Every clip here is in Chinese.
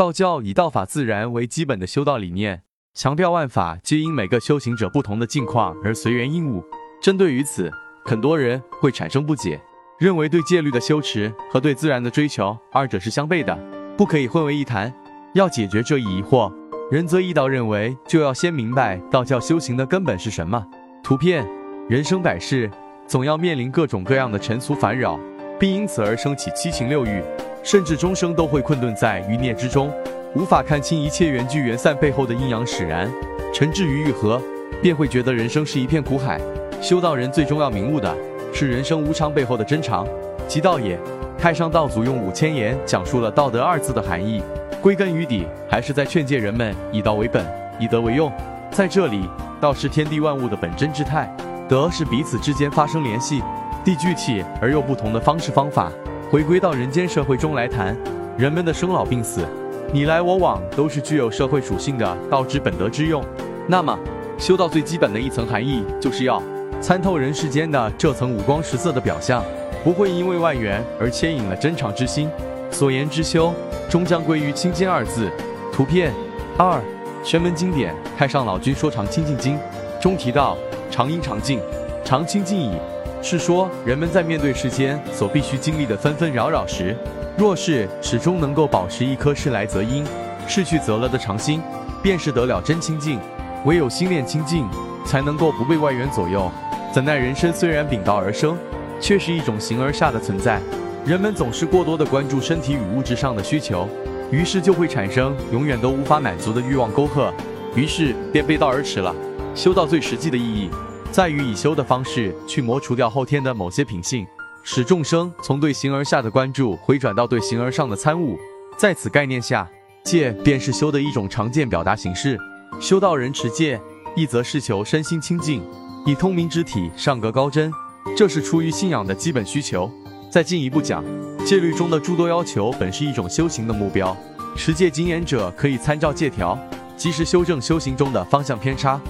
道教以道法自然为基本的修道理念，强调万法皆因每个修行者不同的境况而随缘应物。针对于此，很多人会产生不解，认为对戒律的修持和对自然的追求二者是相悖的，不可以混为一谈。要解决这一疑惑，仁则义道认为就要先明白道教修行的根本是什么。图片：人生百事，总要面临各种各样的尘俗烦扰，并因此而升起七情六欲。甚至终生都会困顿在余孽之中，无法看清一切缘聚缘散背后的阴阳使然。沉滞于愈合，便会觉得人生是一片苦海。修道人最终要明悟的是人生无常背后的真常，即道也。太上道祖用五千言讲述了“道德”二字的含义，归根于底还是在劝诫人们以道为本，以德为用。在这里，道是天地万物的本真之态，德是彼此之间发生联系，地具体而又不同的方式方法。回归到人间社会中来谈，人们的生老病死，你来我往，都是具有社会属性的道之本德之用。那么，修道最基本的一层含义，就是要参透人世间的这层五光十色的表象，不会因为外缘而牵引了真常之心。所言之修，终将归于清净二字。图片二，玄门经典《太上老君说常清净经》中提到：常应常静，常清净矣。是说，人们在面对世间所必须经历的纷纷扰扰时，若是始终能够保持一颗事来则因，事去则乐的常心，便是得了真清净。唯有心念清净，才能够不被外缘左右。怎奈人生虽然禀道而生，却是一种形而下的存在。人们总是过多的关注身体与物质上的需求，于是就会产生永远都无法满足的欲望沟壑，于是便背道而驰了。修道最实际的意义。在于以修的方式去磨除掉后天的某些品性，使众生从对形而下的关注回转到对形而上的参悟。在此概念下，戒便是修的一种常见表达形式。修道人持戒，一则是求身心清净，以通明之体上格高真，这是出于信仰的基本需求。再进一步讲，戒律中的诸多要求本是一种修行的目标。持戒经验者可以参照戒条，及时修正修行中的方向偏差，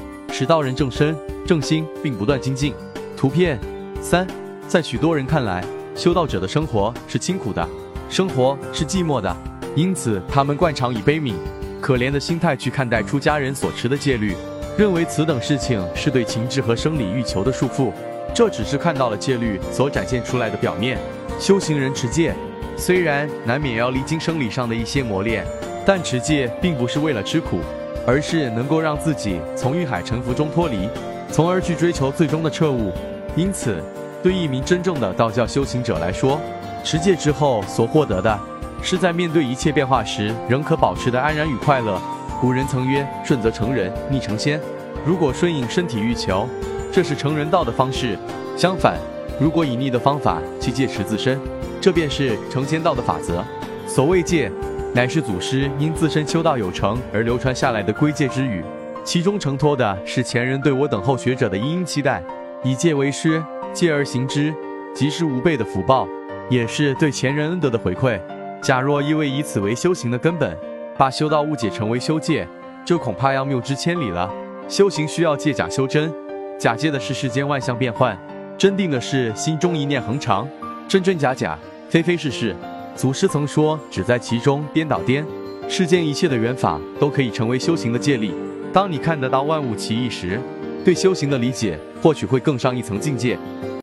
使道人正身。正心并不断精进。图片三，在许多人看来，修道者的生活是清苦的，生活是寂寞的，因此他们惯常以悲悯、可怜的心态去看待出家人所持的戒律，认为此等事情是对情志和生理欲求的束缚。这只是看到了戒律所展现出来的表面。修行人持戒，虽然难免要历经生理上的一些磨练，但持戒并不是为了吃苦，而是能够让自己从欲海沉浮中脱离。从而去追求最终的彻悟。因此，对一名真正的道教修行者来说，持戒之后所获得的，是在面对一切变化时仍可保持的安然与快乐。古人曾曰：“顺则成人，逆成仙。”如果顺应身体欲求，这是成人道的方式；相反，如果以逆的方法去戒持自身，这便是成仙道的法则。所谓戒，乃是祖师因自身修道有成而流传下来的归戒之语。其中承托的是前人对我等候学者的殷殷期待，以戒为师，戒而行之，即是无辈的福报，也是对前人恩德的回馈。假若一味以此为修行的根本，把修道误解成为修戒，就恐怕要谬之千里了。修行需要借假修真，假借的是世间万象变幻，真定的是心中一念恒常。真真假假，非非是是。祖师曾说，只在其中颠倒颠。世间一切的缘法都可以成为修行的借力。当你看得到万物奇异时，对修行的理解或许会更上一层境界。